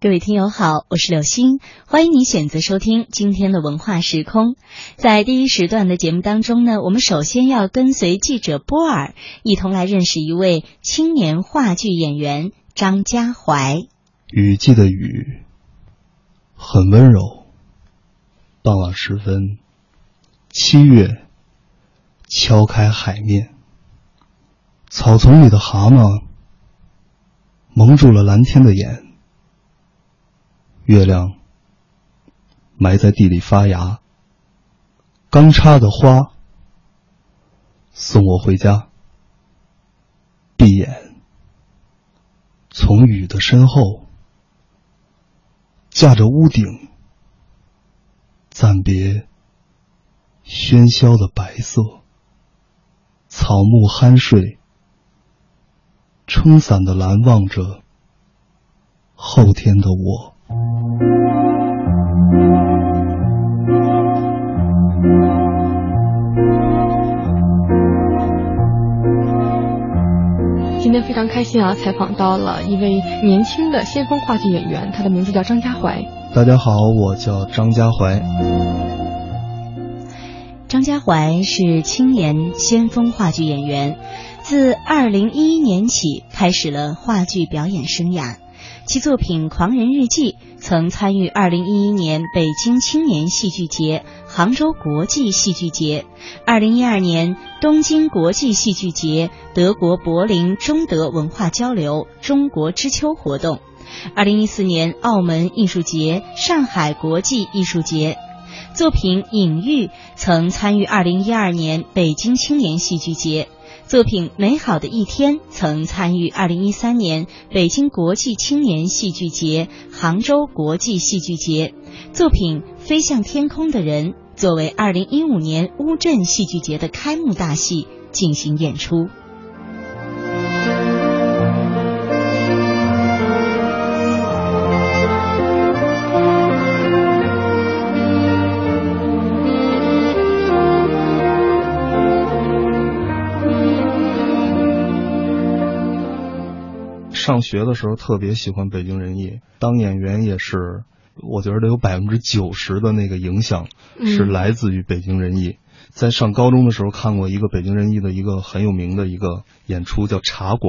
各位听友好，我是柳鑫，欢迎你选择收听今天的文化时空。在第一时段的节目当中呢，我们首先要跟随记者波尔，一同来认识一位青年话剧演员张家怀。雨季的雨很温柔，傍晚时分，七月敲开海面，草丛里的蛤蟆蒙住了蓝天的眼。月亮埋在地里发芽，刚插的花送我回家。闭眼，从雨的身后，架着屋顶，暂别喧嚣的白色，草木酣睡，撑伞的蓝望着后天的我。今天非常开心啊，采访到了一位年轻的先锋话剧演员，他的名字叫张家怀。大家好，我叫张家怀。张家怀是青年先锋话剧演员，自二零一一年起开始了话剧表演生涯。其作品《狂人日记》曾参与2011年北京青年戏剧节、杭州国际戏剧节、2012年东京国际戏剧节、德国柏林中德文化交流中国之秋活动、2014年澳门艺术节、上海国际艺术节。作品《隐喻》曾参与2012年北京青年戏剧节。作品《美好的一天》曾参与2013年北京国际青年戏剧节、杭州国际戏剧节。作品《飞向天空的人》作为2015年乌镇戏剧节的开幕大戏进行演出。上学的时候特别喜欢北京人艺，当演员也是，我觉得有百分之九十的那个影响是来自于北京人艺。在上高中的时候看过一个北京人艺的一个很有名的一个演出叫《茶馆》，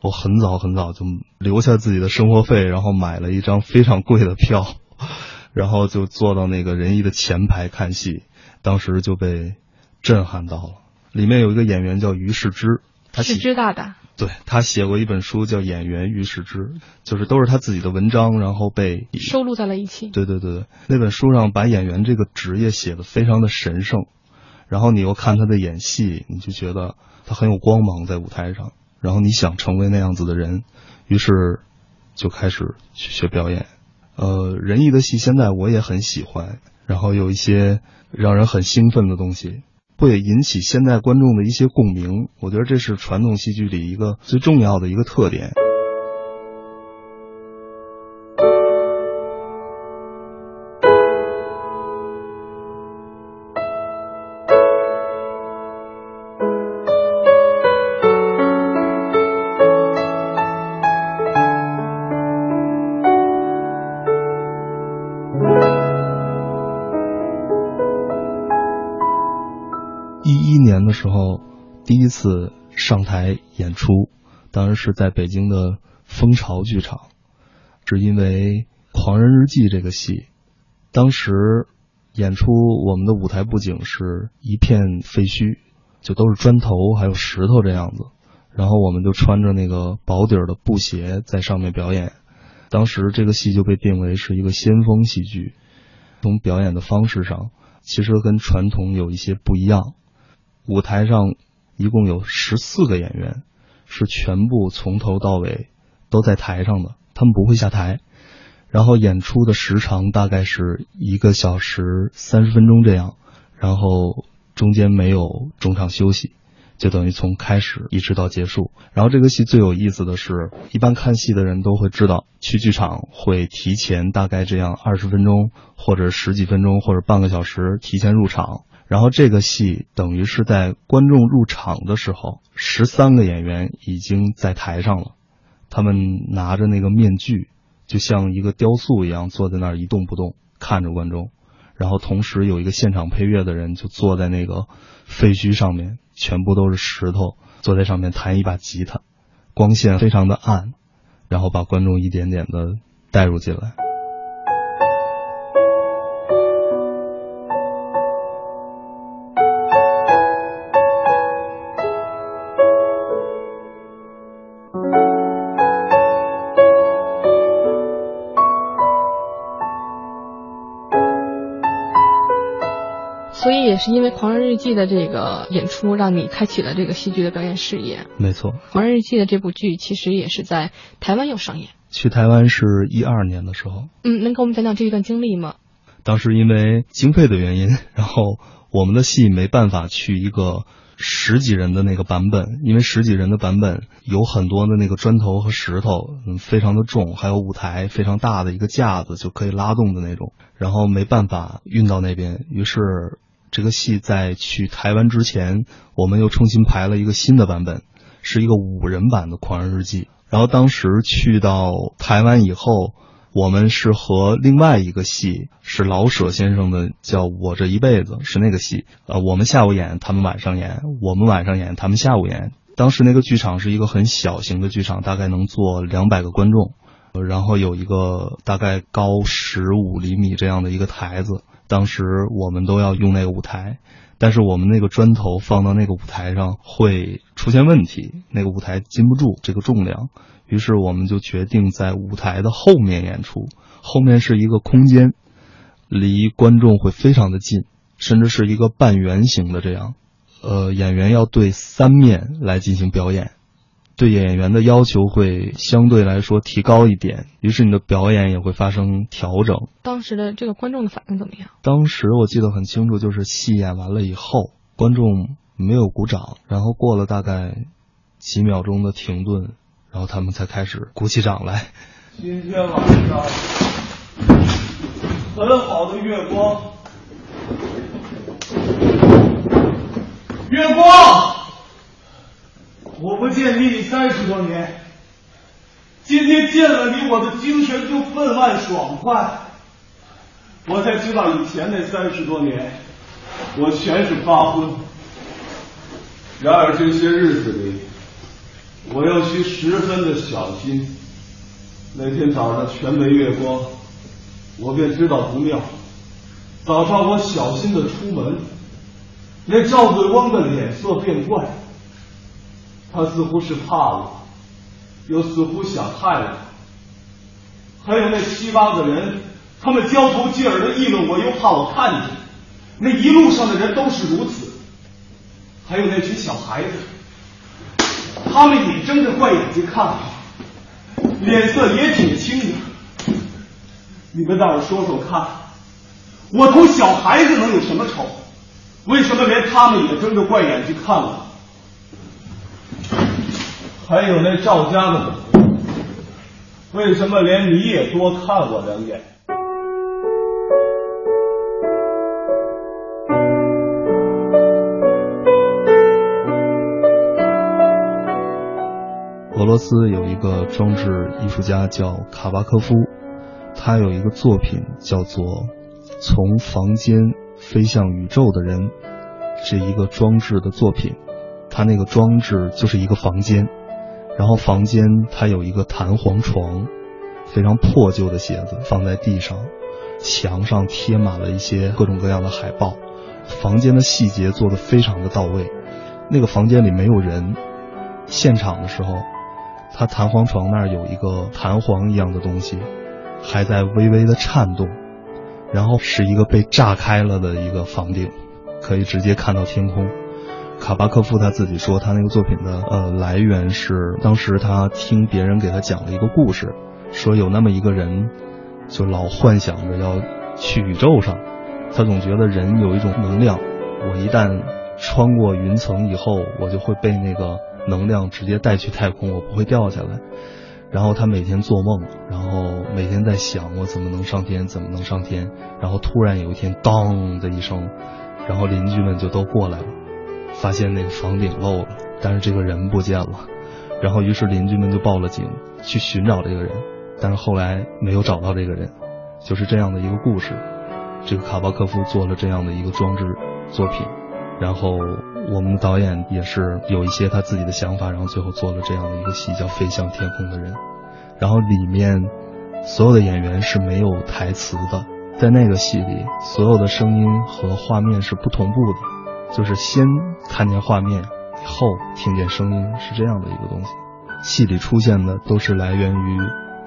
我很早很早就留下自己的生活费，然后买了一张非常贵的票，然后就坐到那个人艺的前排看戏，当时就被震撼到了。里面有一个演员叫于世之，他是知道的。对他写过一本书叫《演员于世之》，就是都是他自己的文章，然后被收录在了一起。对对对，那本书上把演员这个职业写的非常的神圣，然后你又看他的演戏，你就觉得他很有光芒在舞台上，然后你想成为那样子的人，于是就开始去学表演。呃，仁义的戏现在我也很喜欢，然后有一些让人很兴奋的东西。会引起现在观众的一些共鸣，我觉得这是传统戏剧里一个最重要的一个特点。时候，第一次上台演出，当然是在北京的蜂巢剧场，是因为《狂人日记》这个戏，当时演出我们的舞台布景是一片废墟，就都是砖头还有石头这样子，然后我们就穿着那个薄底儿的布鞋在上面表演，当时这个戏就被定为是一个先锋戏剧，从表演的方式上，其实跟传统有一些不一样。舞台上一共有十四个演员，是全部从头到尾都在台上的，他们不会下台。然后演出的时长大概是一个小时三十分钟这样，然后中间没有中场休息，就等于从开始一直到结束。然后这个戏最有意思的是，一般看戏的人都会知道，去剧场会提前大概这样二十分钟或者十几分钟或者半个小时提前入场。然后这个戏等于是在观众入场的时候，十三个演员已经在台上了，他们拿着那个面具，就像一个雕塑一样坐在那儿一动不动看着观众，然后同时有一个现场配乐的人就坐在那个废墟上面，全部都是石头，坐在上面弹一把吉他，光线非常的暗，然后把观众一点点的带入进来。是因为《狂人日记》的这个演出，让你开启了这个戏剧的表演事业。没错，《狂人日记》的这部剧其实也是在台湾有上演。去台湾是一二年的时候。嗯，能给我们讲讲这一段经历吗？当时因为经费的原因，然后我们的戏没办法去一个十几人的那个版本，因为十几人的版本有很多的那个砖头和石头，嗯，非常的重，还有舞台非常大的一个架子就可以拉动的那种，然后没办法运到那边，于是。这个戏在去台湾之前，我们又重新排了一个新的版本，是一个五人版的《狂人日记》。然后当时去到台湾以后，我们是和另外一个戏，是老舍先生的，叫我这一辈子，是那个戏。呃，我们下午演，他们晚上演；我们晚上演，他们下午演。当时那个剧场是一个很小型的剧场，大概能坐两百个观众，然后有一个大概高十五厘米这样的一个台子。当时我们都要用那个舞台，但是我们那个砖头放到那个舞台上会出现问题，那个舞台禁不住这个重量，于是我们就决定在舞台的后面演出。后面是一个空间，离观众会非常的近，甚至是一个半圆形的这样。呃，演员要对三面来进行表演。对演员的要求会相对来说提高一点，于是你的表演也会发生调整。当时的这个观众的反应怎么样？当时我记得很清楚，就是戏演完了以后，观众没有鼓掌，然后过了大概几秒钟的停顿，然后他们才开始鼓起掌来。今天晚上很好的月光，月光。我不见你三十多年，今天见了你，我的精神就分外爽快。我才知道以前那三十多年，我全是发昏。然而这些日子里，我要需十分的小心。那天早上全没月光，我便知道不妙。早上我小心的出门，那赵贵翁的脸色变怪。他似乎是怕我，又似乎想害我。还有那七八个人，他们交头接耳的议论我，又怕我看见。那一路上的人都是如此。还有那群小孩子，他们也睁着怪眼睛看我，脸色也挺青的。你们倒是说说看，我同小孩子能有什么仇？为什么连他们也睁着怪眼睛看我？还有那赵家的，为什么连你也多看我两眼？俄罗斯有一个装置艺术家叫卡巴科夫，他有一个作品叫做《从房间飞向宇宙的人》，是一个装置的作品。他那个装置就是一个房间。然后房间它有一个弹簧床，非常破旧的鞋子放在地上，墙上贴满了一些各种各样的海报，房间的细节做得非常的到位。那个房间里没有人，现场的时候，他弹簧床那儿有一个弹簧一样的东西，还在微微的颤动，然后是一个被炸开了的一个房顶，可以直接看到天空。卡巴科夫他自己说，他那个作品的呃来源是当时他听别人给他讲了一个故事，说有那么一个人，就老幻想着要去宇宙上，他总觉得人有一种能量，我一旦穿过云层以后，我就会被那个能量直接带去太空，我不会掉下来。然后他每天做梦，然后每天在想我怎么能上天，怎么能上天。然后突然有一天，当的一声，然后邻居们就都过来了。发现那个房顶漏了，但是这个人不见了，然后于是邻居们就报了警，去寻找这个人，但是后来没有找到这个人，就是这样的一个故事。这个卡巴科夫做了这样的一个装置作品，然后我们的导演也是有一些他自己的想法，然后最后做了这样的一个戏叫《飞向天空的人》，然后里面所有的演员是没有台词的，在那个戏里，所有的声音和画面是不同步的，就是先看见画面，后听见声音，是这样的一个东西。戏里出现的都是来源于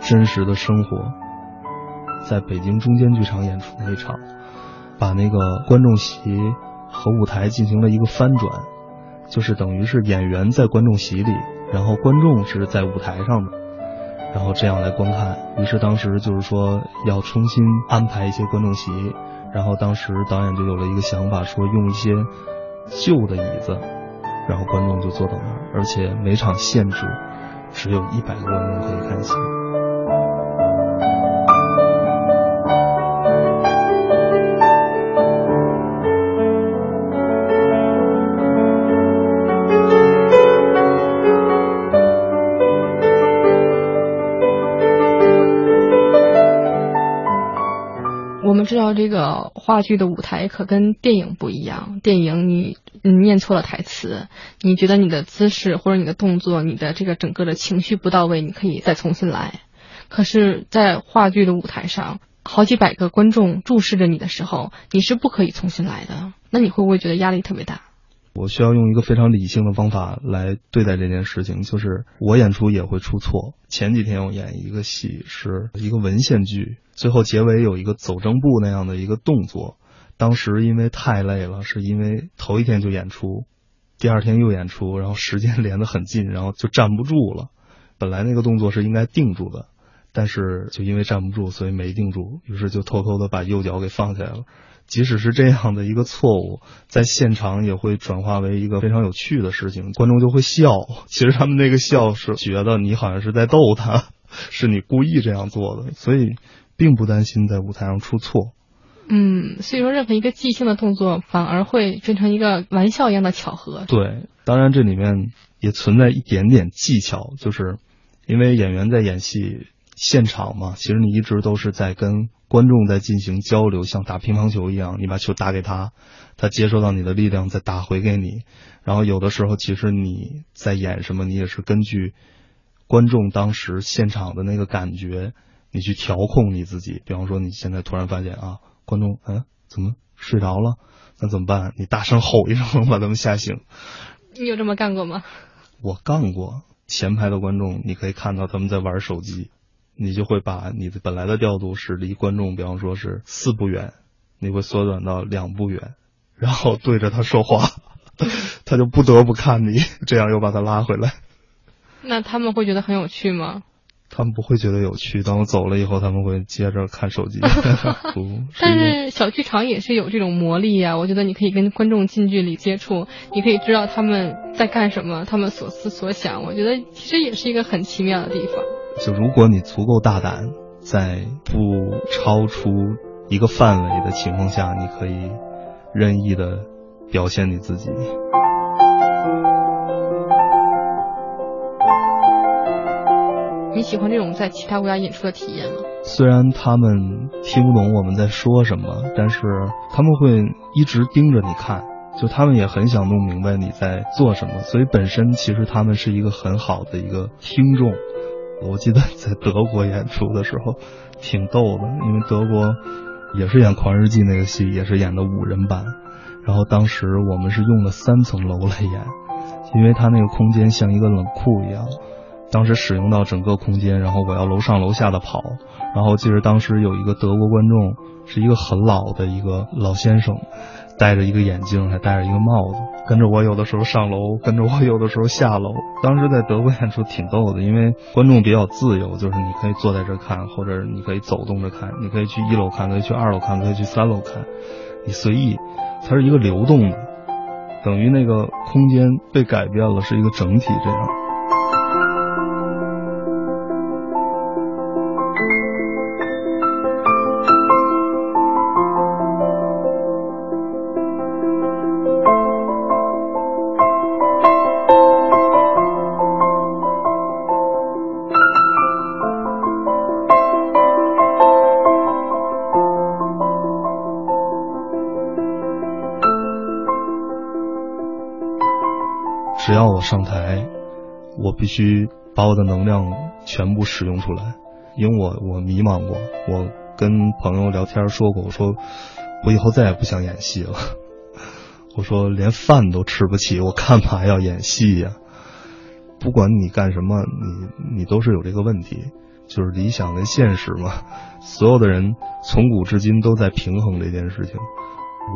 真实的生活。在北京中间剧场演出那场，把那个观众席和舞台进行了一个翻转，就是等于是演员在观众席里，然后观众是在舞台上的，然后这样来观看。于是当时就是说要重新安排一些观众席，然后当时导演就有了一个想法，说用一些旧的椅子，然后观众就坐到那儿，而且每场限制只有一百个观众可以看戏。我们知道这个话剧的舞台可跟电影不一样，电影你你念错了台词，你觉得你的姿势或者你的动作，你的这个整个的情绪不到位，你可以再重新来。可是，在话剧的舞台上，好几百个观众注视着你的时候，你是不可以重新来的。那你会不会觉得压力特别大？我需要用一个非常理性的方法来对待这件事情，就是我演出也会出错。前几天我演一个戏，是一个文献剧，最后结尾有一个走正步那样的一个动作，当时因为太累了，是因为头一天就演出，第二天又演出，然后时间 连得很近，然后就站不住了。本来那个动作是应该定住的，但是就因为站不住，所以没定住，于是就偷偷的把右脚给放下来了。即使是这样的一个错误，在现场也会转化为一个非常有趣的事情，观众就会笑。其实他们那个笑是觉得你好像是在逗他，是你故意这样做的，所以并不担心在舞台上出错。嗯，所以说任何一个即兴的动作反而会变成一个玩笑一样的巧合。对，当然这里面也存在一点点技巧，就是因为演员在演戏现场嘛，其实你一直都是在跟。观众在进行交流，像打乒乓球一样，你把球打给他，他接收到你的力量再打回给你。然后有的时候，其实你在演什么，你也是根据观众当时现场的那个感觉，你去调控你自己。比方说，你现在突然发现啊，观众嗯怎么睡着了，那怎么办？你大声吼一声，把他们吓醒。你有这么干过吗？我干过。前排的观众，你可以看到他们在玩手机。你就会把你的本来的调度是离观众，比方说是四步远，你会缩短到两步远，然后对着他说话，他就不得不看你，这样又把他拉回来。那他们会觉得很有趣吗？他们不会觉得有趣。当我走了以后，他们会接着看手机。但是小剧场也是有这种魔力呀，我觉得你可以跟观众近距离接触，你可以知道他们在干什么，他们所思所想。我觉得其实也是一个很奇妙的地方。就如果你足够大胆，在不超出一个范围的情况下，你可以任意的表现你自己。你喜欢这种在其他国家演出的体验吗？虽然他们听不懂我们在说什么，但是他们会一直盯着你看，就他们也很想弄明白你在做什么，所以本身其实他们是一个很好的一个听众。我记得在德国演出的时候，挺逗的，因为德国也是演《狂日记》那个戏，也是演的五人版。然后当时我们是用了三层楼来演，因为它那个空间像一个冷库一样。当时使用到整个空间，然后我要楼上楼下的跑。然后记得当时有一个德国观众，是一个很老的一个老先生。戴着一个眼镜，还戴着一个帽子，跟着我有的时候上楼，跟着我有的时候下楼。当时在德国演出挺逗的，因为观众比较自由，就是你可以坐在这看，或者你可以走动着看，你可以去一楼看，可以去二楼看，可以去三楼看，你随意。它是一个流动的，等于那个空间被改变了，是一个整体这样。只要我上台，我必须把我的能量全部使用出来，因为我我迷茫过，我跟朋友聊天说过，我说我以后再也不想演戏了，我说连饭都吃不起，我干嘛要演戏呀？不管你干什么，你你都是有这个问题，就是理想跟现实嘛。所有的人从古至今都在平衡这件事情。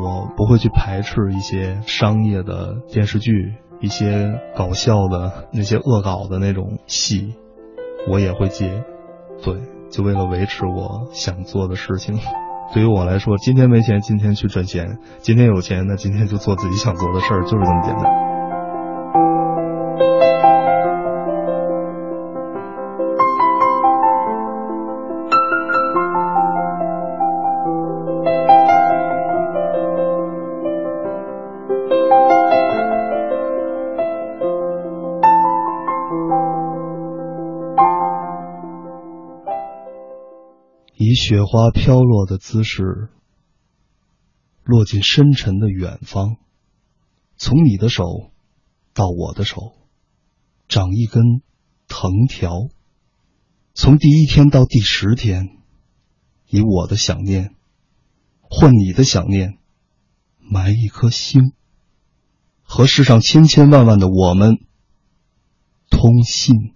我不会去排斥一些商业的电视剧，一些搞笑的那些恶搞的那种戏，我也会接。对，就为了维持我想做的事情。对于我来说，今天没钱，今天去赚钱；今天有钱，那今天就做自己想做的事儿，就是这么简单。以雪花飘落的姿势，落进深沉的远方。从你的手到我的手，长一根藤条。从第一天到第十天，以我的想念换你的想念，埋一颗心，和世上千千万万的我们通信。